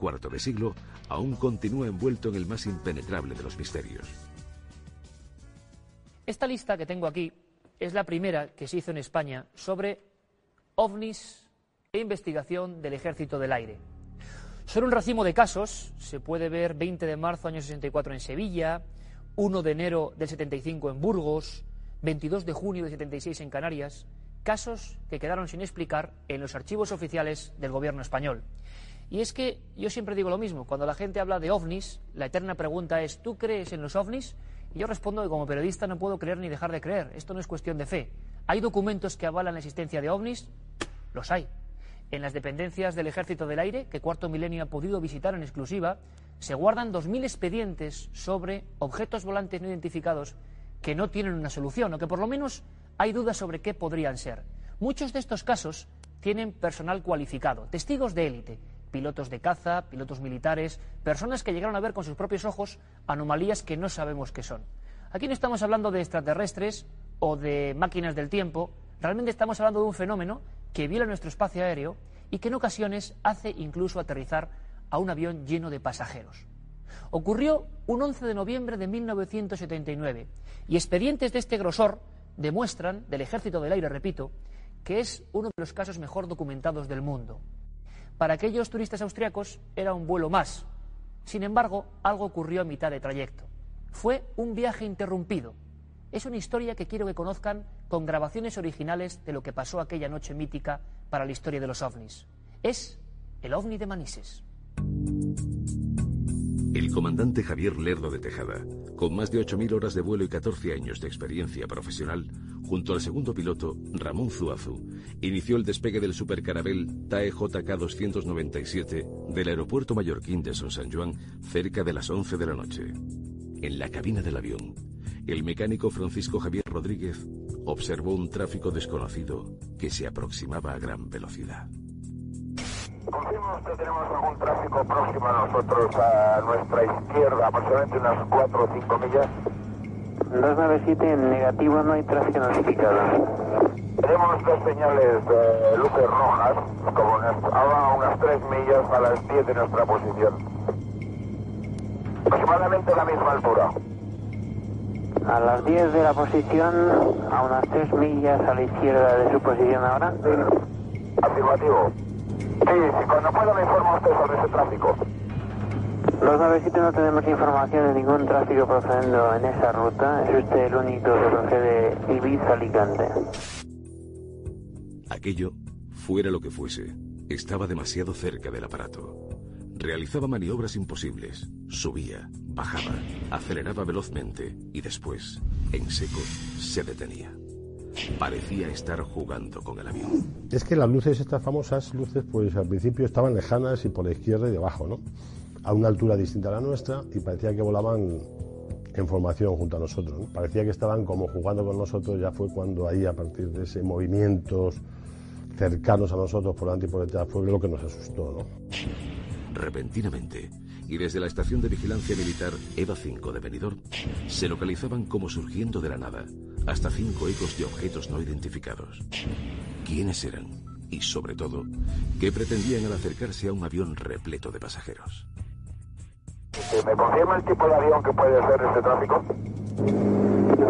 cuarto de siglo, aún continúa envuelto en el más impenetrable de los misterios. Esta lista que tengo aquí es la primera que se hizo en España sobre ovnis e investigación del Ejército del Aire. Son un racimo de casos, se puede ver 20 de marzo año 64 en Sevilla, 1 de enero del 75 en Burgos, 22 de junio del 76 en Canarias, casos que quedaron sin explicar en los archivos oficiales del gobierno español. Y es que yo siempre digo lo mismo, cuando la gente habla de ovnis, la eterna pregunta es, ¿tú crees en los ovnis? Y yo respondo que como periodista no puedo creer ni dejar de creer, esto no es cuestión de fe. ¿Hay documentos que avalan la existencia de ovnis? Los hay. En las dependencias del Ejército del Aire, que Cuarto Milenio ha podido visitar en exclusiva, se guardan 2.000 expedientes sobre objetos volantes no identificados que no tienen una solución o que por lo menos hay dudas sobre qué podrían ser. Muchos de estos casos tienen personal cualificado, testigos de élite, pilotos de caza, pilotos militares, personas que llegaron a ver con sus propios ojos anomalías que no sabemos qué son. Aquí no estamos hablando de extraterrestres o de máquinas del tiempo, realmente estamos hablando de un fenómeno que viola nuestro espacio aéreo y que en ocasiones hace incluso aterrizar a un avión lleno de pasajeros. Ocurrió un 11 de noviembre de 1979 y expedientes de este grosor demuestran, del Ejército del Aire, repito, que es uno de los casos mejor documentados del mundo. Para aquellos turistas austriacos era un vuelo más. Sin embargo, algo ocurrió a mitad de trayecto. Fue un viaje interrumpido. Es una historia que quiero que conozcan con grabaciones originales de lo que pasó aquella noche mítica para la historia de los ovnis. Es el ovni de Manises. El comandante Javier Lerdo de Tejada, con más de 8.000 horas de vuelo y 14 años de experiencia profesional, junto al segundo piloto, Ramón Zuazu, inició el despegue del supercarabel TAE JK-297 del aeropuerto mallorquín de Son San Juan cerca de las 11 de la noche. En la cabina del avión, el mecánico Francisco Javier Rodríguez observó un tráfico desconocido que se aproximaba a gran velocidad. Confirmo que tenemos algún tráfico próximo a nosotros, a nuestra izquierda, aproximadamente unas 4 o 5 millas. 297 en negativo, no hay tráfico notificado. Tenemos dos señales de luces rojas, como a unas 3 millas a las 10 de nuestra posición. Aproximadamente a la misma altura. A las 10 de la posición, a unas 3 millas a la izquierda de su posición ahora. Afirmativo. Sí, sí, cuando pueda me informa usted sobre ese tráfico. Los 97 no tenemos información de ningún tráfico procediendo en esa ruta. Es usted el único que procede Ibiza-Alicante. Aquello, fuera lo que fuese, estaba demasiado cerca del aparato. Realizaba maniobras imposibles, subía, bajaba, aceleraba velozmente y después, en seco, se detenía. Parecía estar jugando con el avión. Es que las luces, estas famosas luces, pues al principio estaban lejanas y por la izquierda y debajo, ¿no? A una altura distinta a la nuestra y parecía que volaban en formación junto a nosotros. ¿no? Parecía que estaban como jugando con nosotros, ya fue cuando ahí, a partir de ese movimientos cercanos a nosotros por delante y por detrás, fue lo que nos asustó, ¿no? Repentinamente, y desde la estación de vigilancia militar EVA 5 de Benidorm, se localizaban como surgiendo de la nada hasta cinco ecos de objetos no identificados. ¿Quiénes eran? Y sobre todo, ¿qué pretendían al acercarse a un avión repleto de pasajeros? ¿Me confirma el tipo de avión que puede ser este tráfico?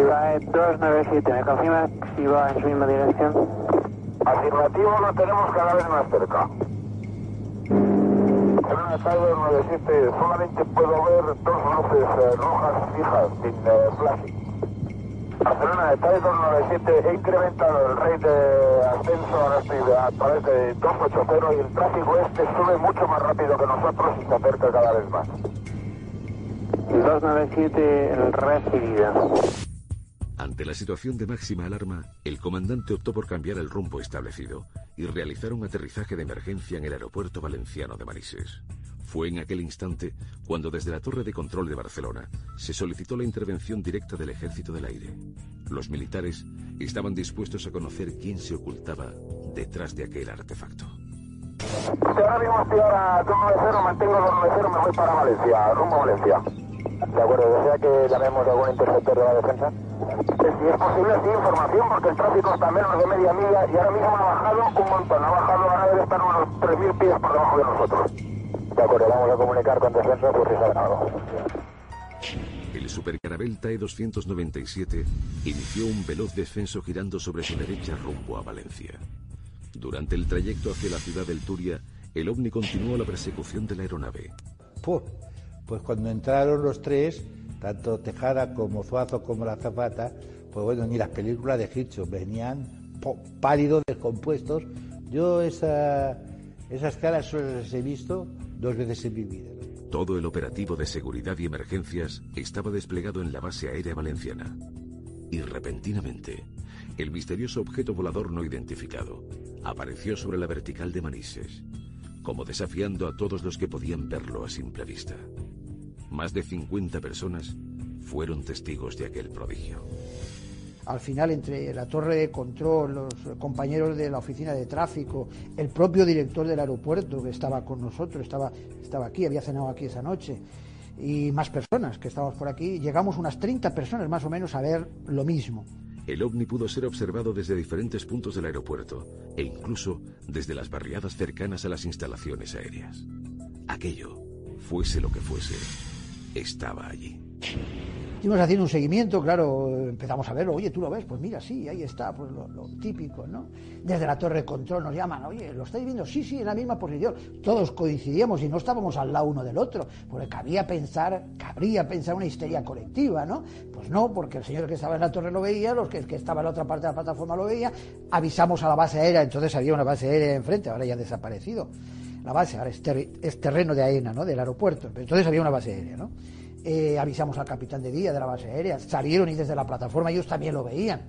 La 297, ¿me confirma si va en su misma dirección? Afirmativo, lo tenemos cada vez más cerca. En una Tiger 97 solamente puedo ver dos luces eh, rojas fijas sin eh, flash. Barcelona de Tiger 97 he incrementado el rate de ascenso, ahora a través de 280 y el tráfico este sube mucho más rápido que nosotros y se acerca cada vez más. 297 recibida. Ante la situación de máxima alarma, el comandante optó por cambiar el rumbo establecido y realizar un aterrizaje de emergencia en el aeropuerto valenciano de Manises. Fue en aquel instante cuando desde la torre de control de Barcelona se solicitó la intervención directa del Ejército del Aire. Los militares estaban dispuestos a conocer quién se ocultaba detrás de aquel artefacto. Ahora mismo estoy ahora 290, mantengo 290, me voy para Valencia, rumbo a Valencia. De acuerdo, ¿desea que llamemos a algún interceptor de la defensa? Si es posible, sí, información, porque el tráfico está a menos de media milla y ahora mismo ha bajado un montón. Ha bajado, ahora debe estar unos 3.000 pies por debajo de nosotros. De acuerdo, vamos a comunicar con descenso por si saben algo. El supercarabel TAE 297 inició un veloz descenso girando sobre su derecha rumbo a Valencia. Durante el trayecto hacia la ciudad del Turia, el ovni continuó la persecución de la aeronave. Pues, pues cuando entraron los tres, tanto Tejada como Zuazo como la Zapata, pues bueno, ni las películas de Hitchcock venían pálidos, descompuestos. Yo esa, esas caras solo las he visto dos veces en mi vida. Todo el operativo de seguridad y emergencias estaba desplegado en la base aérea valenciana. Y repentinamente, el misterioso objeto volador no identificado apareció sobre la vertical de Manises, como desafiando a todos los que podían verlo a simple vista. Más de 50 personas fueron testigos de aquel prodigio al final entre la torre de control, los compañeros de la oficina de tráfico, el propio director del aeropuerto que estaba con nosotros, estaba, estaba aquí, había cenado aquí esa noche, y más personas que estábamos por aquí, llegamos unas 30 personas más o menos a ver lo mismo. El ovni pudo ser observado desde diferentes puntos del aeropuerto e incluso desde las barriadas cercanas a las instalaciones aéreas. Aquello, fuese lo que fuese, estaba allí. Estuvimos haciendo un seguimiento, claro, empezamos a verlo, oye, tú lo ves, pues mira, sí, ahí está, pues lo, típico, ¿no? Desde la torre de control nos llaman, oye, ¿lo estáis viendo? Sí, sí, en la misma posición. Todos coincidíamos y no estábamos al lado uno del otro, porque cabía pensar, cabría pensar una histeria colectiva, ¿no? Pues no, porque el señor que estaba en la torre lo veía, los que, que estaba en la otra parte de la plataforma lo veía, avisamos a la base aérea, entonces había una base aérea enfrente, ahora ya ha desaparecido. La base ahora es, es terreno de AENA, ¿no? Del aeropuerto, entonces había una base aérea, ¿no? Eh, avisamos al capitán de día de la base aérea, salieron y desde la plataforma ellos también lo veían,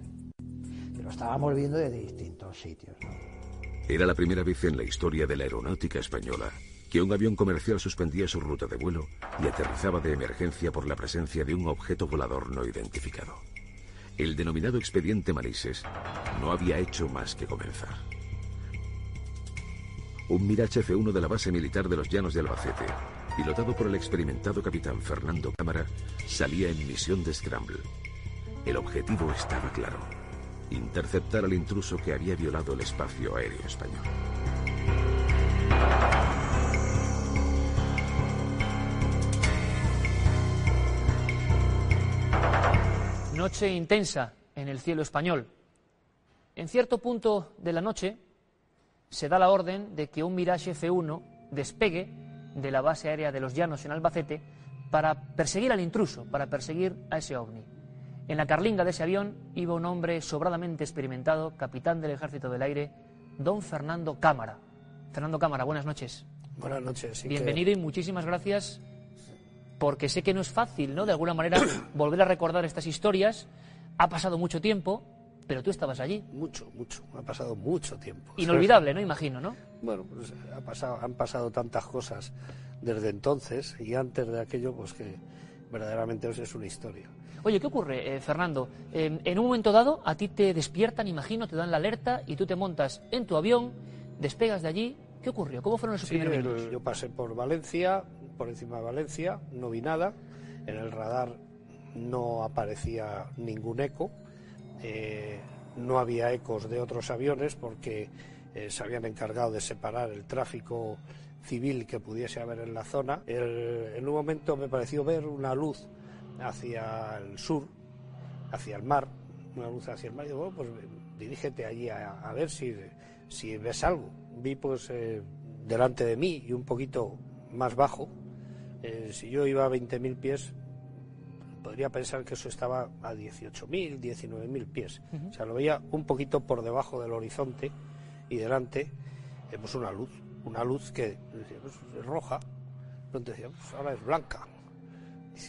pero estábamos viendo desde distintos sitios. Era la primera vez en la historia de la aeronáutica española que un avión comercial suspendía su ruta de vuelo y aterrizaba de emergencia por la presencia de un objeto volador no identificado. El denominado expediente Manises no había hecho más que comenzar. Un Mirage F-1 de la base militar de los Llanos de Albacete pilotado por el experimentado capitán Fernando Cámara, salía en misión de Scramble. El objetivo estaba claro, interceptar al intruso que había violado el espacio aéreo español. Noche intensa en el cielo español. En cierto punto de la noche se da la orden de que un Mirage F-1 despegue de la base aérea de los Llanos en Albacete para perseguir al intruso, para perseguir a ese ovni. En la carlinga de ese avión iba un hombre sobradamente experimentado, capitán del Ejército del Aire, don Fernando Cámara. Fernando Cámara, buenas noches. Buenas noches. Bienvenido y muchísimas gracias porque sé que no es fácil, ¿no? De alguna manera volver a recordar estas historias. Ha pasado mucho tiempo, pero tú estabas allí. Mucho, mucho. Ha pasado mucho tiempo. Inolvidable, ¿no? Imagino, ¿no? Bueno, pues ha pasado, han pasado tantas cosas desde entonces y antes de aquello, pues que verdaderamente es una historia. Oye, ¿qué ocurre, eh, Fernando? en un momento dado, a ti te despiertan, imagino, te dan la alerta y tú te montas en tu avión, despegas de allí. ¿Qué ocurrió? ¿Cómo fueron esos primeros minutos? Yo pasé por Valencia, por encima de Valencia, no vi nada. En el radar no aparecía ningún eco. Eh, no había ecos de otros aviones porque eh, se habían encargado de separar el tráfico civil que pudiese haber en la zona. en un momento me pareció ver una luz hacia el sur, hacia el mar, una luz hacia el mar. Y digo, bueno, pues dirígete allí a, ver si, si, ves algo. Vi pues eh, delante de mí y un poquito más bajo. si yo iba a 20.000 pies, podría pensar que eso estaba a 18.000, 19.000 pies. O sea, lo veía un poquito por debajo del horizonte y delante vemos una luz, una luz que pues, es roja, pronto decía, pues, ahora es blanca.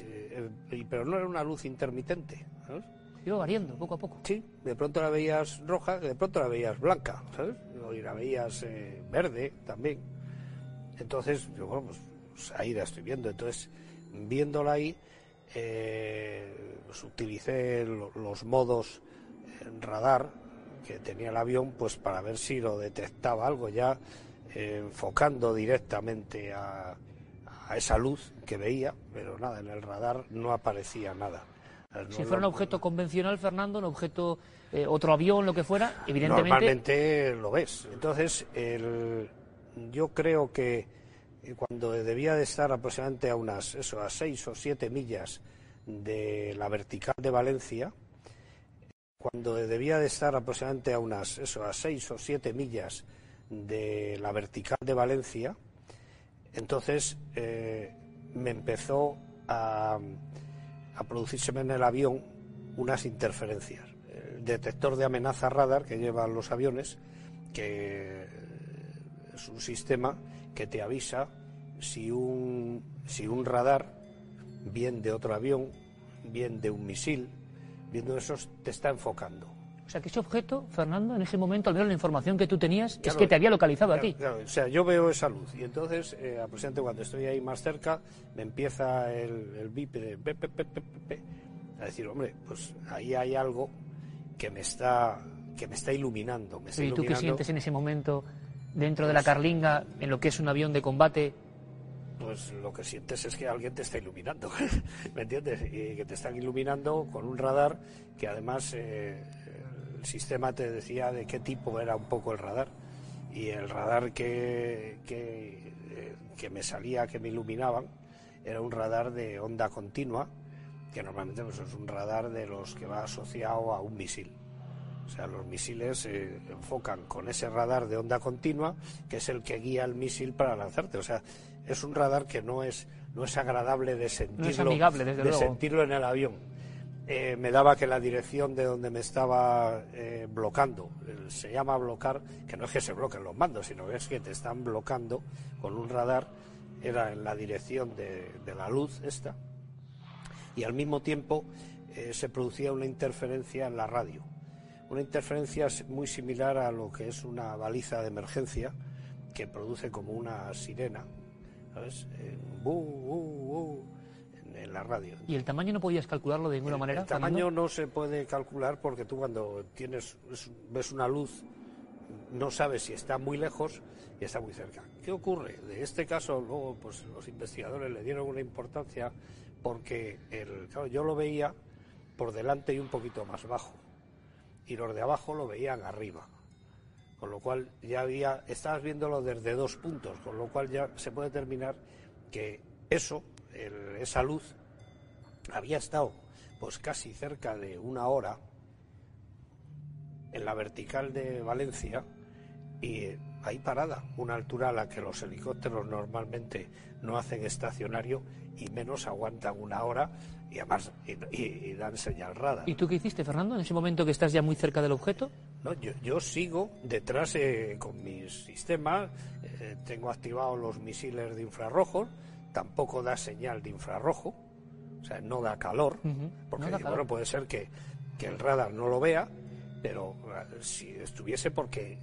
Eh, pero no era una luz intermitente. ¿sabes? Iba variando poco a poco. Sí, de pronto la veías roja, de pronto la veías blanca, ¿sabes? Y la veías eh, verde también. Entonces, yo, bueno, pues ahí la estoy viendo. Entonces, viéndola ahí, eh, pues utilicé los modos en radar que tenía el avión pues para ver si lo detectaba algo ya eh, enfocando directamente a, esa luz que veía pero nada en el radar no aparecía nada. Si fuera un objeto convencional Fernando un objeto eh, otro avión lo que fuera evidentemente normalmente lo ves. Entonces yo creo que cuando debía de estar aproximadamente a unas eso, a seis o siete millas de la vertical de Valencia, cuando debía de estar aproximadamente a unas eso, a seis o siete millas de la vertical de Valencia, entonces eh, me empezó a, a producirse en el avión unas interferencias. El detector de amenaza radar que llevan los aviones, que es un sistema que te avisa si un, si un radar, bien de otro avión, bien de un misil, viendo esos, te está enfocando. O sea, que ese objeto, Fernando, en ese momento, al menos la información que tú tenías, es que te había localizado claro, a ti. claro, o sea, yo veo esa luz y entonces, eh, aproximadamente cuando estoy ahí más cerca, me empieza el, el bip de pe, pe, pe, a decir, hombre, pues ahí hay algo que me está, que me está iluminando. Me está ¿Y tú qué sientes en ese momento dentro de la carlinga, en lo que es un avión de combate? pues lo que sientes es que alguien te está iluminando, ¿me entiendes? Y que te están iluminando con un radar que además eh, el sistema te decía de qué tipo era un poco el radar. Y el radar que, que, eh, me salía, que me iluminaban, era un radar de onda continua, que normalmente pues, es un radar de los que va asociado a un misil. O sea, los misiles se enfocan con ese radar de onda continua, que es el que guía el misil para lanzarte. O sea, es un radar que no es, no es agradable de sentirlo, amigable, desde de luego. sentirlo en el avión. Eh, me daba que la dirección de donde me estaba eh, bloqueando, eh, se llama blocar, que no es que se bloqueen los mandos, sino que es que te están bloqueando con un radar, era en la dirección de, de la luz esta, y al mismo tiempo eh, se producía una interferencia en la radio. Una interferencia muy similar a lo que es una baliza de emergencia que produce como una sirena, ¿sabes? Eh, bu, bu, bu, en, en la radio. ¿Y el tamaño no podías calcularlo de ninguna manera? El tamaño Fernando? no se puede calcular porque tú cuando tienes es- ves una luz no sabes si está muy lejos y está muy cerca. ¿Qué ocurre? De este caso luego pues los investigadores le dieron una importancia porque el, claro, yo lo veía por delante y un poquito más bajo y los de abajo lo veían arriba. Con lo cual ya había, estabas viéndolo desde dos puntos, con lo cual ya se puede determinar que eso, esa luz, había estado pues casi cerca de una hora en la vertical de Valencia y ahí parada, una altura a la que los helicópteros normalmente no hacen estacionario y menos aguantan una hora y además y, y- y dan señal radar. ¿Y tú qué hiciste, Fernando, en ese momento que estás ya muy cerca del objeto? No, yo, yo sigo detrás eh, con mis sistemas, eh, tengo activados los misiles de infrarrojos, tampoco da señal de infrarrojo, o sea, no da calor, porque no da digo, calor. bueno, puede ser que, que el radar no lo vea, pero eh, si estuviese porque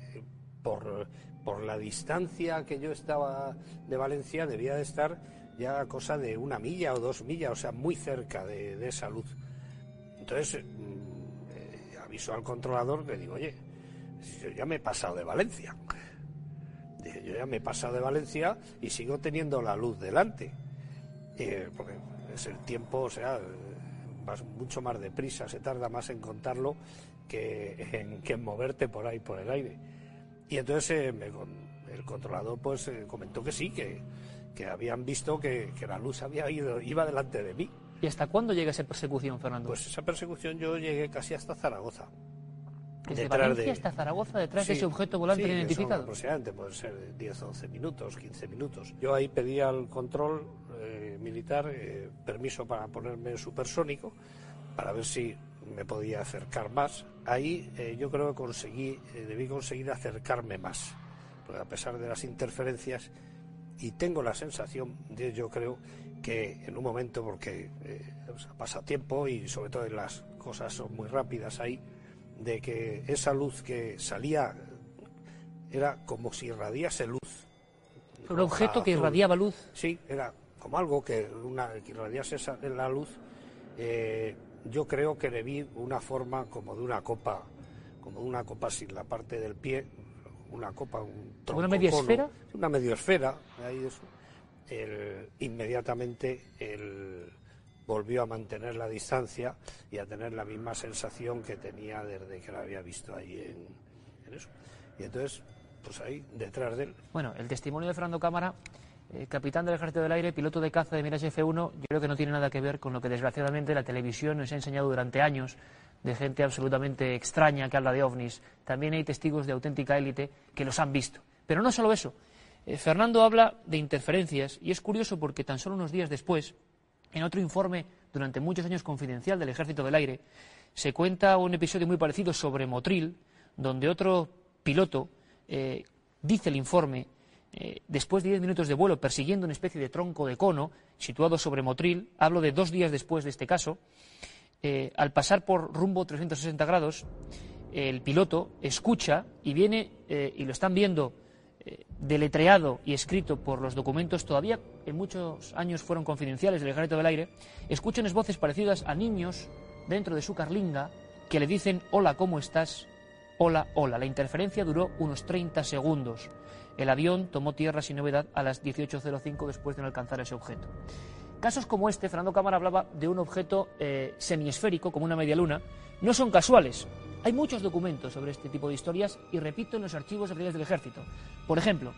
por, por la distancia que yo estaba de Valencia debía de estar ya cosa de una milla o dos millas, o sea, muy cerca de, de esa luz. Entonces, mm, eh, aviso al controlador que digo, oye, yo ya me he pasado de Valencia. Yo ya me he pasado de Valencia y sigo teniendo la luz delante. Eh, porque es el tiempo, o sea, vas mucho más deprisa, se tarda más en contarlo que en, que en moverte por ahí, por el aire. Y entonces eh, me el controlador pues eh, comentó que sí, que, que habían visto que, que la luz había ido, iba delante de mí. ¿Y hasta cuándo llega esa persecución, Fernando? Pues esa persecución yo llegué casi hasta Zaragoza. Desde detrás Valencia de- hasta Zaragoza, detrás de ese objeto volante sí, identificado. Aproximadamente pueden ser 10 o 11 minutos, 15 minutos. Yo ahí pedí al control eh, militar eh, permiso para ponerme supersónico para ver si me podía acercar más. Ahí eh, yo creo que conseguí, eh, debí conseguir acercarme más, porque a pesar de las interferencias, y tengo la sensación, de, yo creo, que en un momento, porque eh, pasa tiempo y sobre todo las cosas son muy rápidas ahí, de que esa luz que salía era como si irradiase luz. Un objeto que irradiaba luz. Sí, era como algo que, una, que irradiase esa, la luz. Eh, yo creo que le vi una forma como de una copa, como de una copa sin la parte del pie, una copa, un ¿Como una tronco media cono, esfera? Una media esfera, ahí eso. El- inmediatamente él volvió a mantener la distancia y a tener la misma sensación que tenía desde que la había visto ahí en, en eso. Y entonces, pues ahí, detrás de él, Bueno, el testimonio de Fernando Cámara eh, capitán del Ejército del Aire, piloto de caza de Mirage F1, yo creo que no tiene nada que ver con lo que desgraciadamente la televisión nos ha enseñado durante años de gente absolutamente extraña que habla de ovnis. También hay testigos de auténtica élite que los han visto. Pero no solo eso. Eh, Fernando habla de interferencias y es curioso porque tan solo unos días después, en otro informe durante muchos años confidencial del Ejército del Aire, se cuenta un episodio muy parecido sobre Motril, donde otro piloto eh, dice el informe eh, después de diez minutos de vuelo persiguiendo una especie de tronco de cono situado sobre Motril, hablo de dos días después de este caso, eh, al pasar por rumbo 360 grados, el piloto escucha y viene, eh, y lo están viendo deletreado y escrito por los documentos, todavía en muchos años fueron confidenciales del Ejército del Aire, escucha unas voces parecidas a niños dentro de su carlinga que le dicen hola, ¿cómo estás? Hola, hola. La interferencia duró unos 30 segundos. El avión tomó tierra sin novedad a las 18.05 después de no alcanzar ese objeto. Casos como este, Fernando Cámara hablaba de un objeto eh, semiesférico, como una media luna, no son casuales. Hay muchos documentos sobre este tipo de historias y repito en los archivos oficiales del ejército. Por ejemplo,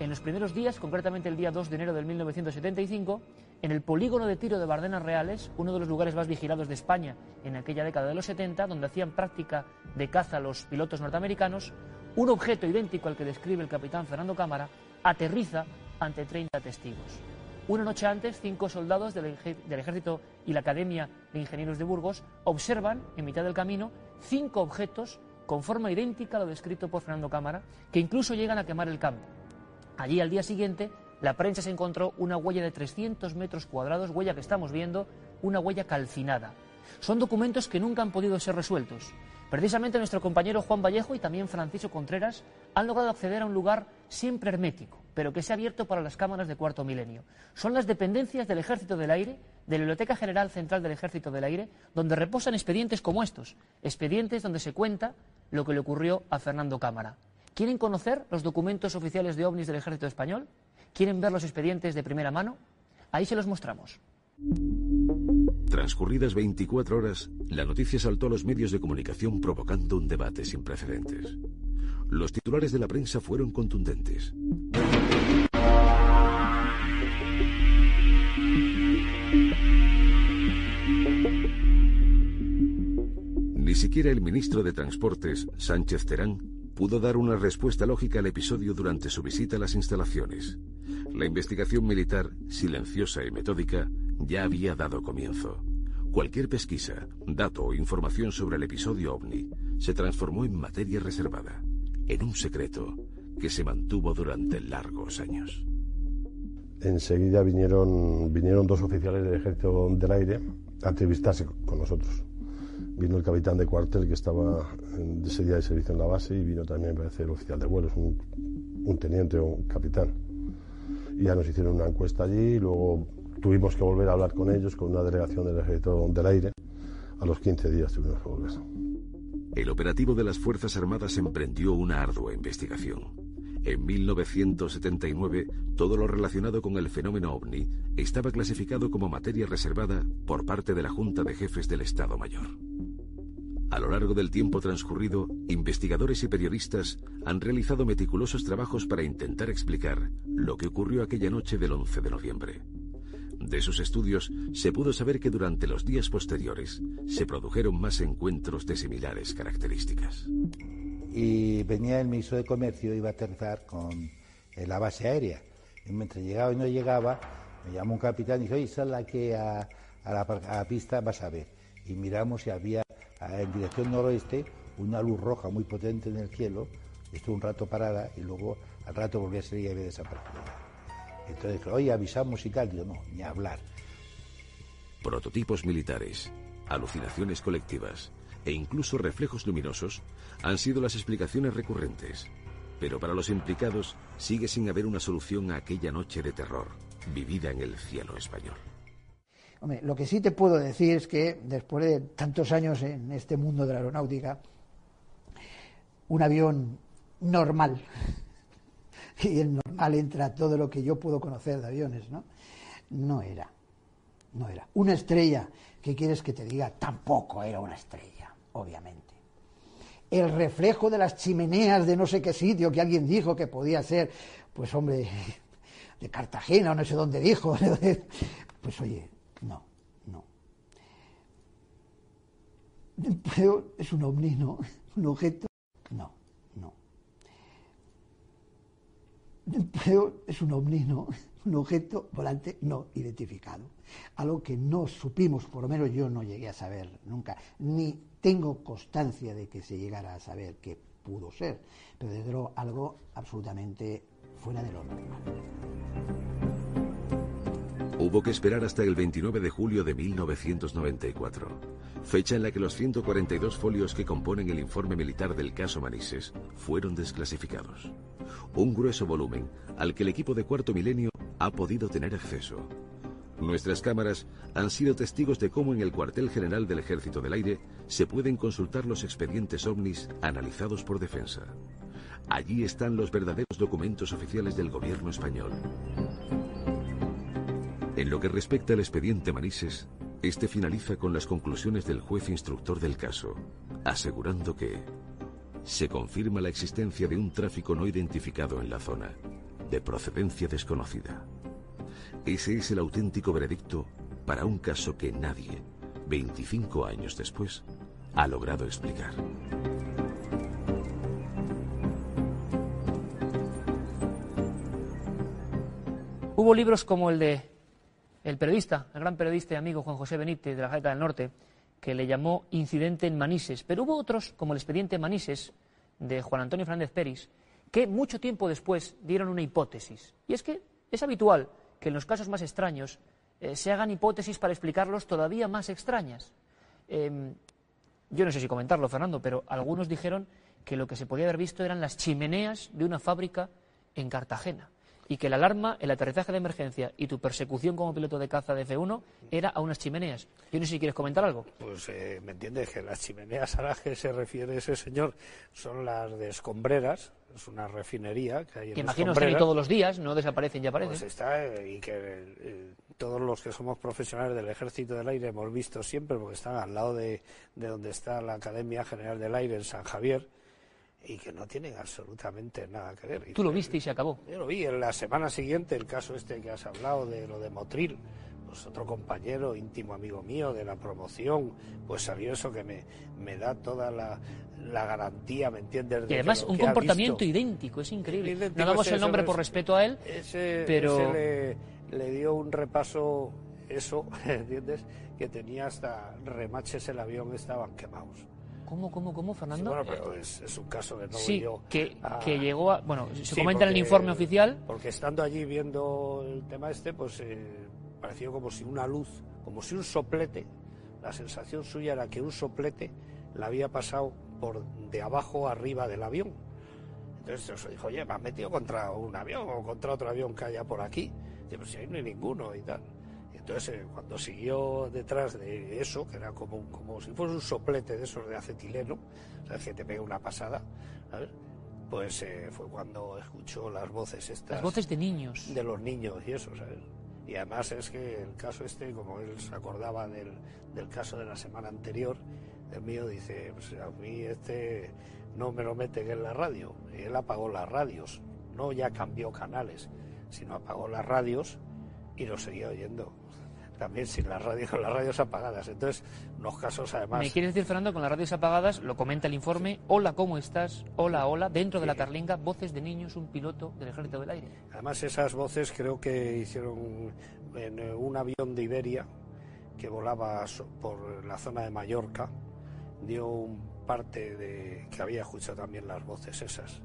en los primeros días, concretamente el día 2 de enero de 1975, en el polígono de tiro de Bardenas Reales, uno de los lugares más vigilados de España en aquella década de los 70, donde hacían práctica de caza los pilotos norteamericanos, un objeto idéntico al que describe el capitán Fernando Cámara aterriza ante 30 testigos. Una noche antes, cinco soldados del, del, ejército y la Academia de Ingenieros de Burgos observan, en mitad del camino, cinco objetos con forma idéntica a lo descrito por Fernando Cámara, que incluso llegan a quemar el campo. Allí, al día siguiente, la prensa se encontró una huella de 300 metros cuadrados, huella que estamos viendo, una huella calcinada. Son documentos que nunca han podido ser resueltos. Precisamente nuestro compañero Juan Vallejo y también Francisco Contreras han logrado acceder a un lugar siempre hermético, pero que se ha abierto para las cámaras de cuarto milenio. Son las dependencias del Ejército del Aire, de la Biblioteca General Central del Ejército del Aire, donde reposan expedientes como estos, expedientes donde se cuenta lo que le ocurrió a Fernando Cámara. ¿Quieren conocer los documentos oficiales de ovnis del Ejército Español? ¿Quieren ver los expedientes de primera mano? Ahí se los mostramos. Transcurridas 24 horas, la noticia saltó a los medios de comunicación provocando un debate sin precedentes. Los titulares de la prensa fueron contundentes. Ni siquiera el ministro de Transportes, Sánchez Terán, pudo dar una respuesta lógica al episodio durante su visita a las instalaciones. La investigación militar, silenciosa y metódica, ya había dado comienzo. Cualquier pesquisa, dato o información sobre el episodio ovni se transformó en materia reservada, en un secreto que se mantuvo durante largos años. Enseguida vinieron, vinieron dos oficiales del Ejército del Aire a entrevistarse con nosotros. Vino el capitán de cuartel que estaba ese día de servicio en la base y vino también, parece, el oficial de vuelo, un, un teniente o un capitán. Y ya nos hicieron una encuesta allí y luego tuvimos que volver a hablar con ellos, con una delegación del Ejército del Aire. A los 15 días tuvimos que volver. El operativo de las Fuerzas Armadas emprendió una ardua investigación. En 1979, todo lo relacionado con el fenómeno ovni estaba clasificado como materia reservada por parte de la Junta de Jefes del Estado Mayor. A lo largo del tiempo transcurrido, investigadores y periodistas han realizado meticulosos trabajos para intentar explicar lo que ocurrió aquella noche del 11 de noviembre. De sus estudios se pudo saber que durante los días posteriores se produjeron más encuentros de similares características. Y venía el ministro de Comercio, iba a aterrizar con la base aérea. Y mientras llegaba y no llegaba, me llamó un capitán y dijo, oye, sal aquí a, a, la, a la pista, vas a ver. Y miramos y había en dirección noroeste una luz roja muy potente en el cielo, estuvo un rato parada y luego al rato volvió a salir y había desaparecido. Entonces, oye, avisamos y tal, yo no, ni hablar. Prototipos militares, alucinaciones colectivas e incluso reflejos luminosos han sido las explicaciones recurrentes. Pero para los implicados sigue sin haber una solución a aquella noche de terror vivida en el cielo español. Hombre, lo que sí te puedo decir es que después de tantos años en este mundo de la aeronáutica, un avión normal, y en normal entra todo lo que yo puedo conocer de aviones, ¿no? No era, no era. Una estrella, ¿qué quieres que te diga? Tampoco era una estrella, obviamente. El reflejo de las chimeneas de no sé qué sitio que alguien dijo que podía ser, pues hombre, de Cartagena o no sé dónde dijo. Pues oye, no, no. Pero es un ovni, ¿no? Un objeto, no, no. Pero es un ovni, ¿no? Un objeto volante no identificado. Algo que no supimos, por lo menos yo no llegué a saber nunca, ni tengo constancia de que se llegara a saber qué pudo ser, pero desde luego algo absolutamente fuera de lo normal. Hubo que esperar hasta el 29 de julio de 1994, fecha en la que los 142 folios que componen el informe militar del caso Manises fueron desclasificados. Un grueso volumen al que el equipo de Cuarto Milenio ha podido tener acceso. Nuestras cámaras han sido testigos de cómo en el cuartel general del Ejército del Aire se pueden consultar los expedientes ovnis analizados por defensa. Allí están los verdaderos documentos oficiales del gobierno español. En lo que respecta al expediente Manises, este finaliza con las conclusiones del juez instructor del caso, asegurando que se confirma la existencia de un tráfico no identificado en la zona, de procedencia desconocida. Ese es el auténtico veredicto para un caso que nadie, 25 años después, ha logrado explicar. Hubo libros como el de el periodista, el gran periodista y amigo Juan José Benítez de la Gaceta del Norte, que le llamó Incidente en Manises. Pero hubo otros, como el expediente Manises, de Juan Antonio Fernández Peris, que mucho tiempo después dieron una hipótesis. Y es que es habitual que en los casos más extraños eh, se hagan hipótesis para explicarlos todavía más extrañas. Em, yo no sé si comentarlo, Fernando, pero algunos dijeron que lo que se podía haber visto eran las chimeneas de una fábrica en Cartagena y que la alarma, el aterrizaje de emergencia y tu persecución como piloto de caza de F1 era a unas chimeneas. Yo no sé si quieres comentar algo. Pues eh, me entiendes que las chimeneas a las que se refiere ese señor son las de Escombreras, es una refinería que hay en Que imagino están ahí todos los días, no desaparecen y aparecen. Pues está, eh, y que eh, todos los que somos profesionales del Ejército del Aire hemos visto siempre, porque están al lado de, de donde está la Academia General del Aire en San Javier, y que no tienen absolutamente nada que ver. Tú lo viste y se acabó. Yo lo vi en la semana siguiente, el caso este que has hablado de lo de Motril, pues otro compañero, íntimo amigo mío de la promoción, pues salió eso que me, me da toda la, la garantía, ¿me entiendes? y además un comportamiento idéntico, es increíble. no damos el nombre por respeto a él, pero... le, le dio un repaso, eso, ¿entiendes? Que tenía hasta remaches el avión, estaban quemados. ¿Cómo, cómo, cómo, Fernando? bueno, pero es, es, un caso que no sí, que, que, llegó a... Bueno, se comenta en el informe oficial... Porque estando allí viendo el tema este, pues eh, pareció como si una luz, como si un soplete, la sensación suya era que un soplete la había pasado por de abajo arriba del avión. Entonces se dijo, oye, me has metido contra un avión o contra otro avión que haya por aquí. Dice, pues si ahí no hay ninguno y tal. Entonces, eh, cuando siguió detrás de eso, que era como, como si fuese un soplete de esos de acetileno, o que te pega una pasada, pues eh, fue cuando escuchó las voces estas. Las voces de niños. De los niños y eso, ¿sabes? Y además es que el caso este, como él se acordaba del, del caso de la semana anterior, el mío dice, pues a mí este no me lo meten en la radio. Y él apagó las radios, no ya cambió canales, sino apagó las radios y lo seguía oyendo también sin las radios, con las radios apagadas. Entonces, los casos además. ¿Me quieres decir, Fernando, con las radios apagadas, lo comenta el informe, hola, ¿cómo estás? Hola, hola, dentro de la carlinga, voces de niños, un piloto del Ejército del Aire. Además, esas voces creo que hicieron en eh, un avión de Iberia que volaba por la zona de Mallorca, dio un parte de que había escuchado también las voces esas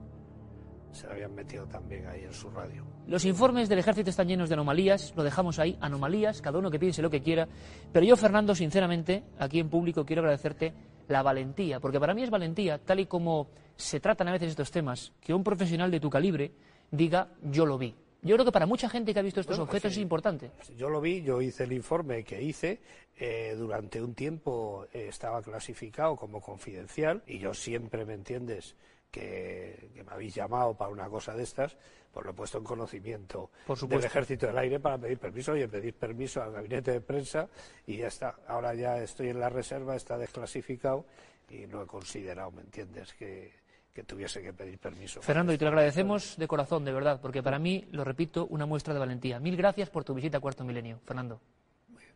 se la habían metido también ahí en su radio. Los informes del ejército están llenos de anomalías, lo dejamos ahí, anomalías, cada uno que piense lo que quiera, pero yo, Fernando, sinceramente, aquí en público quiero agradecerte la valentía, porque para mí es valentía, tal y como se tratan a veces estos temas, que un profesional de tu calibre diga, yo lo vi. Yo creo que para mucha gente que ha visto estos pues objetos es importante. Yo lo vi, yo hice el informe que hice, eh, durante un tiempo eh, estaba clasificado como confidencial y yo siempre, ¿me entiendes?, que, me habéis llamado para una cosa de estas, pues lo he puesto en conocimiento del Ejército del Aire para pedir permiso. y pedir permiso al gabinete de prensa y ya está. Ahora ya estoy en la reserva, está desclasificado y no he considerado, ¿me entiendes?, que, que tuviese que pedir permiso. Fernando, y te lo agradecemos de corazón, de verdad, porque para mí, lo repito, una muestra de valentía. Mil gracias por tu visita a Cuarto Milenio, Fernando.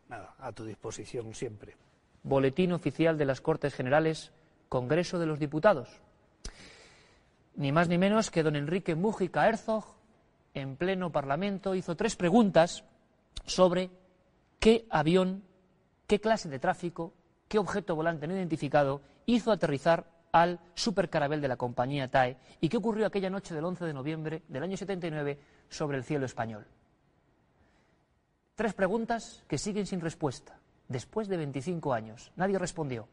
Nada, a tu disposición siempre. Boletín oficial de las Cortes Generales, Congreso de los Diputados. Ni más ni menos que don Enrique Mújica Herzog, en pleno Parlamento, hizo tres preguntas sobre qué avión, qué clase de tráfico, qué objeto volante no identificado hizo aterrizar al supercarabel de la compañía TAE y qué ocurrió aquella noche del 11 de noviembre del año 79 sobre el cielo español. Tres preguntas que siguen sin respuesta. Después de 25 años, nadie respondió.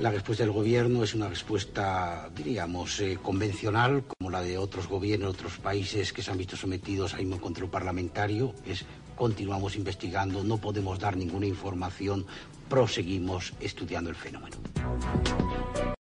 La respuesta del gobierno es una respuesta, diríamos, eh, convencional, como la de otros gobiernos, otros países que se han visto sometidos a mismo control parlamentario. Es continuamos investigando, no podemos dar ninguna información, proseguimos estudiando el fenómeno.